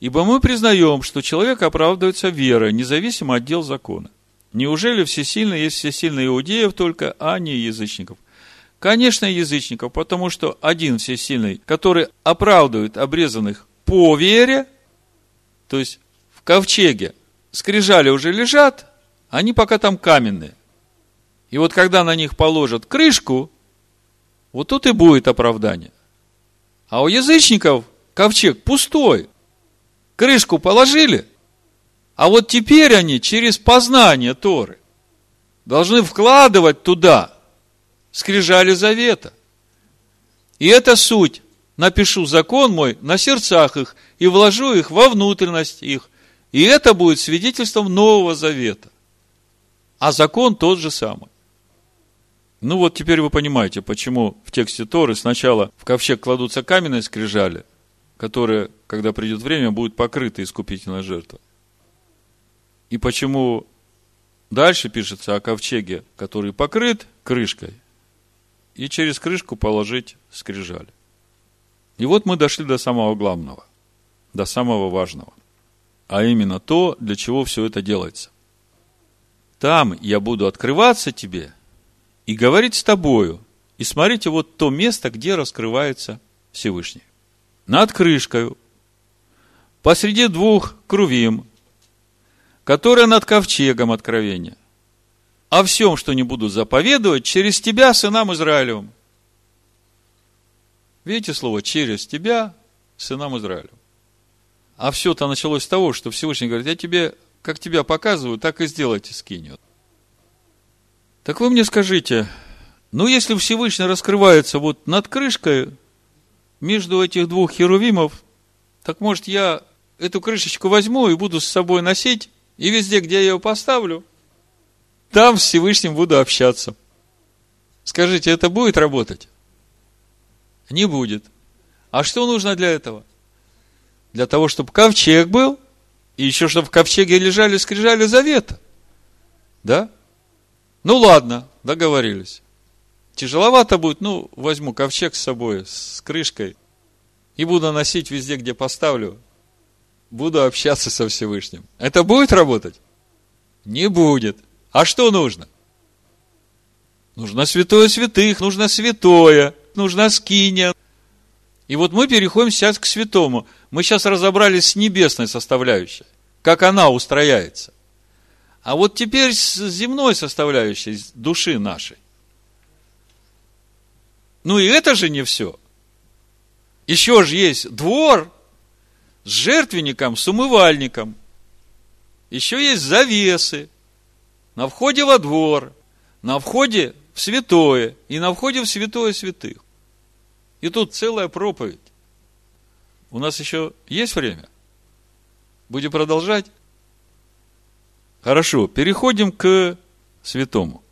Ибо мы признаем, что человек оправдывается верой, независимо от дел закона. Неужели всесильный есть всесильный иудеев только, а не язычников? Конечно, язычников, потому что один всесильный, который оправдывает обрезанных по вере, то есть в ковчеге скрижали уже лежат, они пока там каменные. И вот когда на них положат крышку, вот тут и будет оправдание. А у язычников ковчег пустой. Крышку положили, а вот теперь они через познание Торы должны вкладывать туда скрижали завета. И это суть. Напишу закон мой на сердцах их и вложу их во внутренность их. И это будет свидетельством Нового Завета. А закон тот же самый. Ну вот теперь вы понимаете, почему в тексте Торы сначала в ковчег кладутся каменные скрижали, которые, когда придет время, будут покрыты искупительной жертвой. И почему дальше пишется о ковчеге, который покрыт крышкой, и через крышку положить скрижаль. И вот мы дошли до самого главного, до самого важного. А именно то, для чего все это делается. Там я буду открываться тебе и говорить с тобою. И смотрите, вот то место, где раскрывается Всевышний над крышкой, посреди двух крувим, которая над ковчегом откровения, о всем, что не буду заповедовать, через тебя, сынам Израилевым. Видите слово «через тебя, сынам Израилевым». А все-то началось с того, что Всевышний говорит, я тебе, как тебя показываю, так и сделайте скинет. Так вы мне скажите, ну, если Всевышний раскрывается вот над крышкой, между этих двух херувимов, так может я эту крышечку возьму и буду с собой носить, и везде, где я ее поставлю, там с Всевышним буду общаться. Скажите, это будет работать? Не будет. А что нужно для этого? Для того, чтобы ковчег был, и еще чтобы в ковчеге лежали скрижали завета. Да? Ну ладно, договорились. Тяжеловато будет, ну, возьму ковчег с собой, с крышкой, и буду носить везде, где поставлю. Буду общаться со Всевышним. Это будет работать? Не будет. А что нужно? Нужно святое святых, нужно святое, нужна скиния. И вот мы переходим сейчас к святому. Мы сейчас разобрались с небесной составляющей, как она устрояется. А вот теперь с земной составляющей души нашей. Ну и это же не все. Еще же есть двор с жертвенником, с умывальником. Еще есть завесы на входе во двор, на входе в святое и на входе в святое святых. И тут целая проповедь. У нас еще есть время? Будем продолжать? Хорошо, переходим к святому.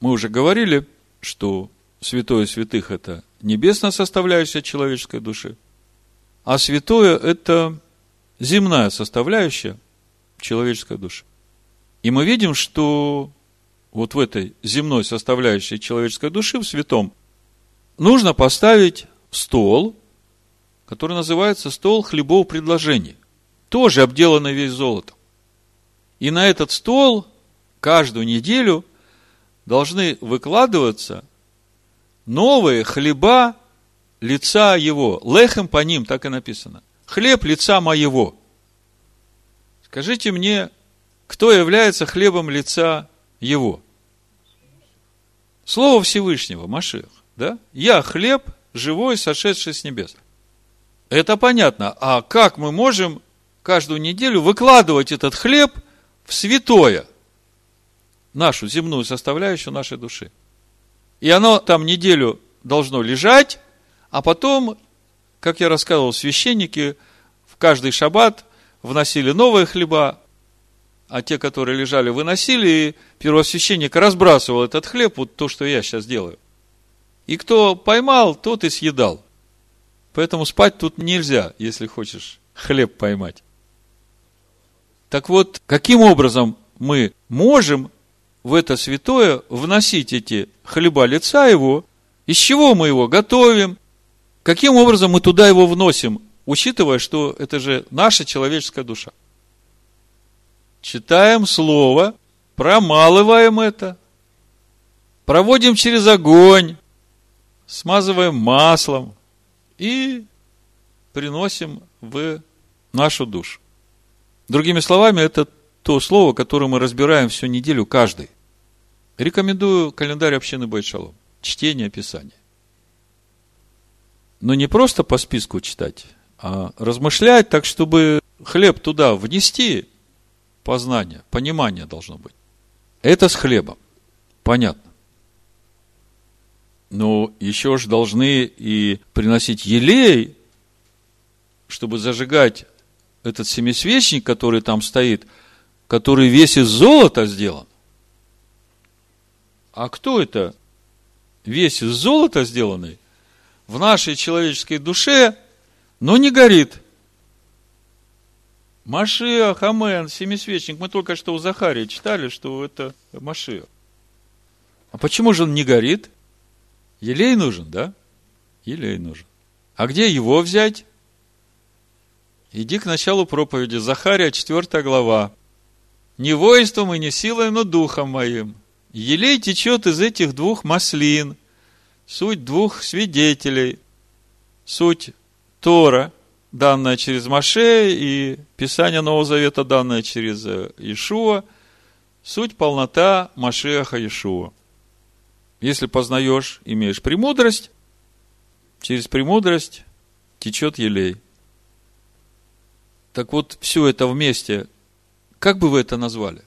Мы уже говорили, что святое святых – это небесная составляющая человеческой души, а святое – это земная составляющая человеческой души. И мы видим, что вот в этой земной составляющей человеческой души, в святом, нужно поставить стол, который называется стол хлебов предложений, тоже обделанный весь золотом. И на этот стол каждую неделю должны выкладываться новые хлеба лица его. Лехем по ним, так и написано. Хлеб лица моего. Скажите мне, кто является хлебом лица его? Слово Всевышнего, Машех, да? Я хлеб живой, сошедший с небес. Это понятно. А как мы можем каждую неделю выкладывать этот хлеб в святое, нашу земную составляющую нашей души. И оно там неделю должно лежать, а потом, как я рассказывал, священники в каждый шаббат вносили новые хлеба, а те, которые лежали, выносили, и первосвященник разбрасывал этот хлеб, вот то, что я сейчас делаю. И кто поймал, тот и съедал. Поэтому спать тут нельзя, если хочешь хлеб поймать. Так вот, каким образом мы можем в это святое вносить эти хлеба лица его, из чего мы его готовим, каким образом мы туда его вносим, учитывая, что это же наша человеческая душа. Читаем слово, промалываем это, проводим через огонь, смазываем маслом и приносим в нашу душу. Другими словами, это то слово, которое мы разбираем всю неделю каждый. Рекомендую календарь общины Байшалом. Чтение Писания. Но не просто по списку читать, а размышлять так, чтобы хлеб туда внести, познание, понимание должно быть. Это с хлебом. Понятно. Но еще же должны и приносить елей, чтобы зажигать этот семисвечник, который там стоит, который весь из золота сделан. А кто это? Весь из золота сделанный в нашей человеческой душе, но не горит. Машиах, Амен, семисвечник. Мы только что у Захария читали, что это Машиах. А почему же он не горит? Елей нужен, да? Елей нужен. А где его взять? Иди к началу проповеди. Захария, 4 глава. Не воинством и не силой, но духом моим. Елей течет из этих двух маслин. Суть двух свидетелей. Суть Тора, данная через Маше, и Писание Нового Завета, данное через Ишуа. Суть полнота Машеха Ишуа. Если познаешь, имеешь премудрость, через премудрость течет елей – так вот, все это вместе, как бы вы это назвали?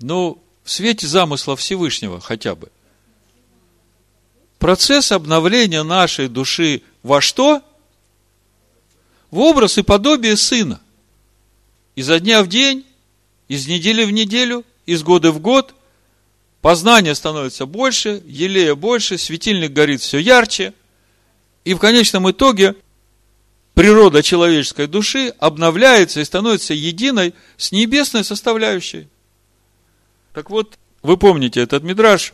Ну, в свете замысла Всевышнего хотя бы. Процесс обновления нашей души во что? В образ и подобие Сына. Изо дня в день, из недели в неделю, из года в год познание становится больше, елея больше, светильник горит все ярче – и в конечном итоге природа человеческой души обновляется и становится единой с небесной составляющей. Так вот, вы помните этот мидраж,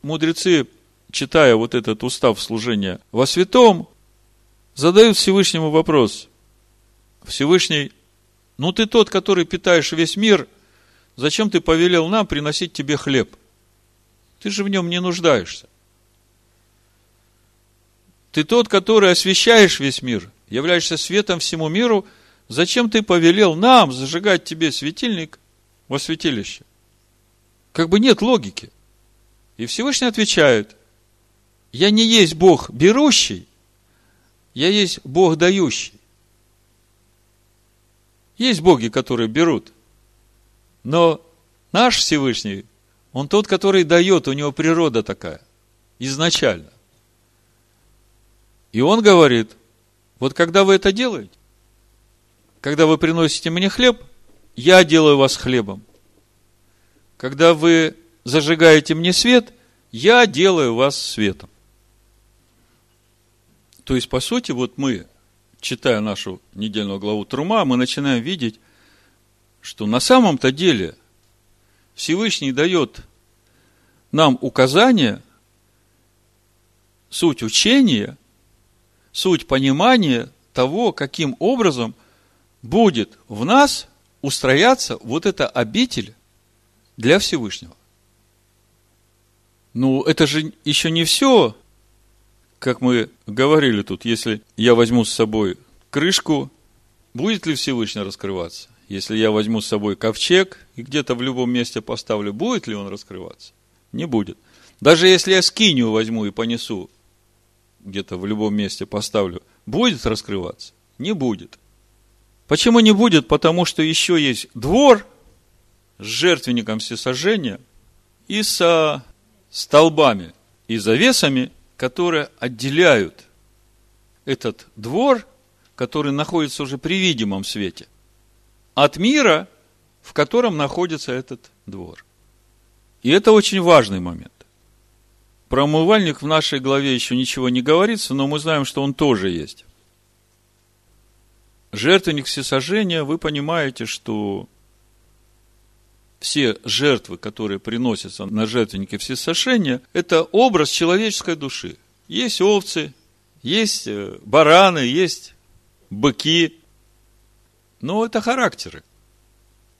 мудрецы, читая вот этот устав служения во святом, задают Всевышнему вопрос. Всевышний, ну ты тот, который питаешь весь мир, зачем ты повелел нам приносить тебе хлеб? Ты же в нем не нуждаешься. Ты тот, который освещаешь весь мир, являешься светом всему миру. Зачем ты повелел нам зажигать тебе светильник во святилище? Как бы нет логики. И Всевышний отвечает, я не есть Бог берущий, я есть Бог дающий. Есть боги, которые берут. Но наш Всевышний, он тот, который дает, у него природа такая, изначально. И он говорит, вот когда вы это делаете, когда вы приносите мне хлеб, я делаю вас хлебом. Когда вы зажигаете мне свет, я делаю вас светом. То есть, по сути, вот мы, читая нашу недельную главу Трума, мы начинаем видеть, что на самом-то деле Всевышний дает нам указание, суть учения – суть понимания того, каким образом будет в нас устрояться вот эта обитель для Всевышнего. Ну, это же еще не все, как мы говорили тут, если я возьму с собой крышку, будет ли Всевышний раскрываться? Если я возьму с собой ковчег и где-то в любом месте поставлю, будет ли он раскрываться? Не будет. Даже если я скинию возьму и понесу где-то в любом месте поставлю, будет раскрываться? Не будет. Почему не будет? Потому что еще есть двор с жертвенником всесожжения и со столбами и завесами, которые отделяют этот двор, который находится уже при видимом свете, от мира, в котором находится этот двор. И это очень важный момент. Про умывальник в нашей главе еще ничего не говорится, но мы знаем, что он тоже есть. Жертвенник всесожжения, вы понимаете, что все жертвы, которые приносятся на жертвеннике всесожжения, это образ человеческой души. Есть овцы, есть э, бараны, есть быки. Но это характеры.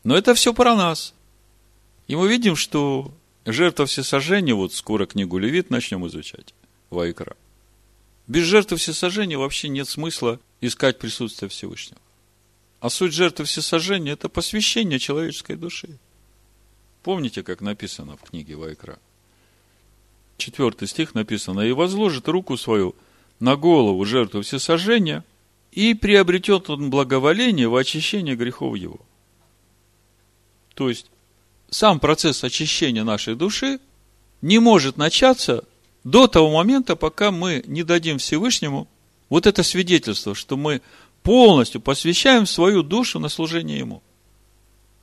Но это все про нас. И мы видим, что жертва всесожжения, вот скоро книгу Левит начнем изучать, Вайкра. Без жертвы всесожжения вообще нет смысла искать присутствие Всевышнего. А суть жертвы всесожжения – это посвящение человеческой души. Помните, как написано в книге Вайкра? Четвертый стих написано, «И возложит руку свою на голову жертву всесожжения, и приобретет он благоволение в очищении грехов его». То есть, сам процесс очищения нашей души не может начаться до того момента, пока мы не дадим Всевышнему вот это свидетельство, что мы полностью посвящаем свою душу на служение Ему.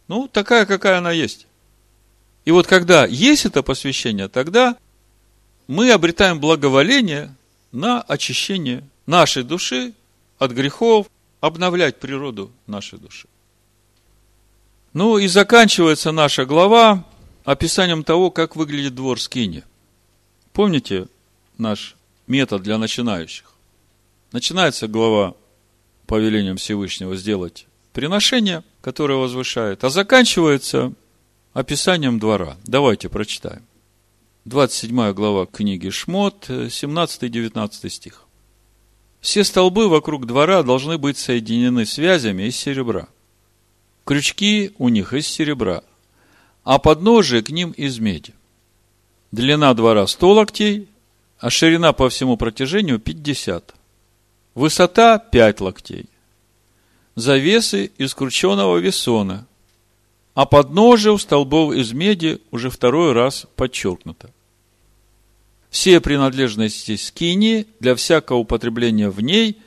Ну, такая, какая она есть. И вот когда есть это посвящение, тогда мы обретаем благоволение на очищение нашей души от грехов, обновлять природу нашей души. Ну и заканчивается наша глава описанием того, как выглядит двор Скини. Помните наш метод для начинающих? Начинается глава повелением Всевышнего сделать приношение, которое возвышает, а заканчивается описанием двора. Давайте прочитаем. 27 глава книги Шмот, 17-19 стих. Все столбы вокруг двора должны быть соединены связями из серебра. Крючки у них из серебра, а подножие к ним из меди. Длина двора 100 локтей, а ширина по всему протяжению 50. Высота 5 локтей. Завесы из крученого весона, а подножие у столбов из меди уже второй раз подчеркнуто. Все принадлежности скини для всякого употребления в ней,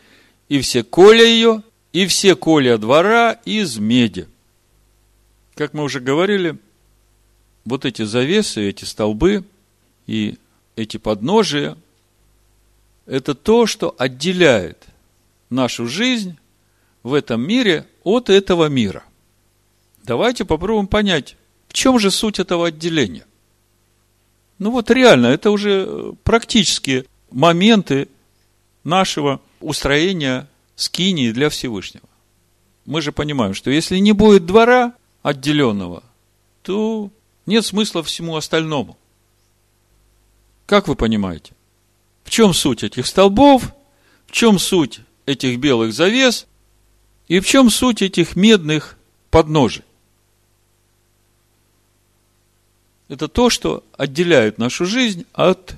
и все коля ее, и все коля двора из меди. Как мы уже говорили, вот эти завесы, эти столбы и эти подножия – это то, что отделяет нашу жизнь в этом мире от этого мира. Давайте попробуем понять, в чем же суть этого отделения. Ну вот реально, это уже э, практические моменты нашего устроения скинии для Всевышнего. Мы же понимаем, что если не будет двора отделенного, то нет смысла всему остальному. Как вы понимаете? В чем суть этих столбов? В чем суть этих белых завес? И в чем суть этих медных подножий? Это то, что отделяет нашу жизнь от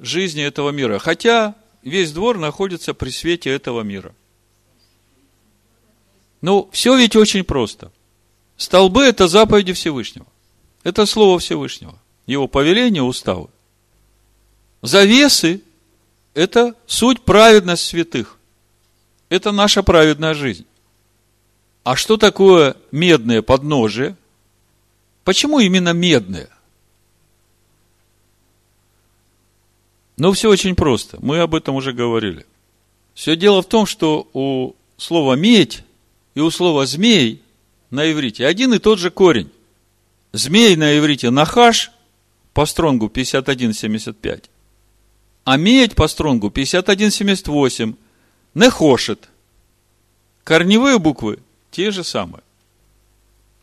жизни этого мира. Хотя весь двор находится при свете этого мира. Ну, все ведь очень просто. Столбы – это заповеди Всевышнего. Это Слово Всевышнего. Его повеление, уставы. Завесы – это суть праведность святых. Это наша праведная жизнь. А что такое медное подножие? Почему именно медное? Ну, все очень просто. Мы об этом уже говорили. Все дело в том, что у слова «медь» и у слова «змей» на иврите один и тот же корень. Змей на иврите «нахаш» по стронгу 51,75, а медь по стронгу 51,78 «нехошет». Корневые буквы те же самые.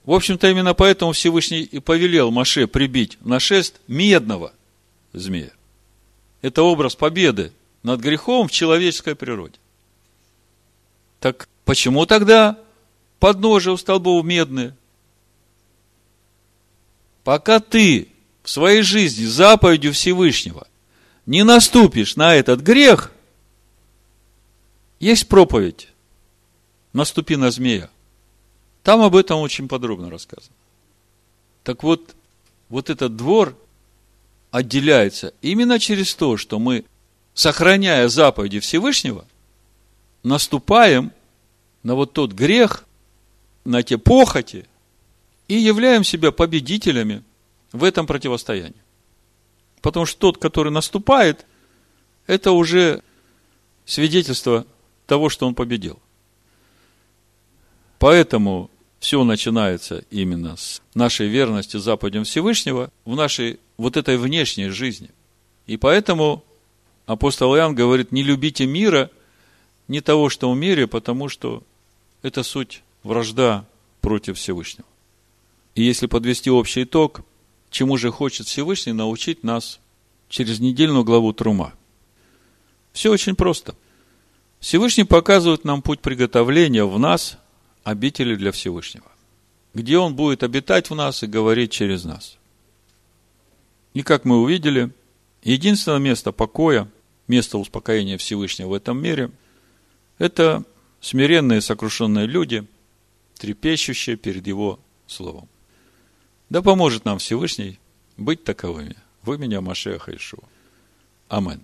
В общем-то, именно поэтому Всевышний и повелел Маше прибить на шест медного змея это образ победы над грехом в человеческой природе. Так почему тогда подножие у столбов медные? Пока ты в своей жизни заповедью Всевышнего не наступишь на этот грех, Есть проповедь «Наступи на змея». Там об этом очень подробно рассказано. Так вот, вот этот двор отделяется именно через то, что мы, сохраняя заповеди Всевышнего, наступаем на вот тот грех, на те похоти и являем себя победителями в этом противостоянии. Потому что тот, который наступает, это уже свидетельство того, что он победил. Поэтому все начинается именно с нашей верности заповедям Всевышнего в нашей вот этой внешней жизни. И поэтому апостол Иоанн говорит, не любите мира, не того, что в мире, потому что это суть вражда против Всевышнего. И если подвести общий итог, чему же хочет Всевышний научить нас через недельную главу Трума? Все очень просто. Всевышний показывает нам путь приготовления в нас обители для Всевышнего, где Он будет обитать в нас и говорить через нас. И как мы увидели, единственное место покоя, место успокоения Всевышнего в этом мире – это смиренные сокрушенные люди, трепещущие перед Его Словом. Да поможет нам Всевышний быть таковыми. Вы меня, Машеха Ишуа. Аминь.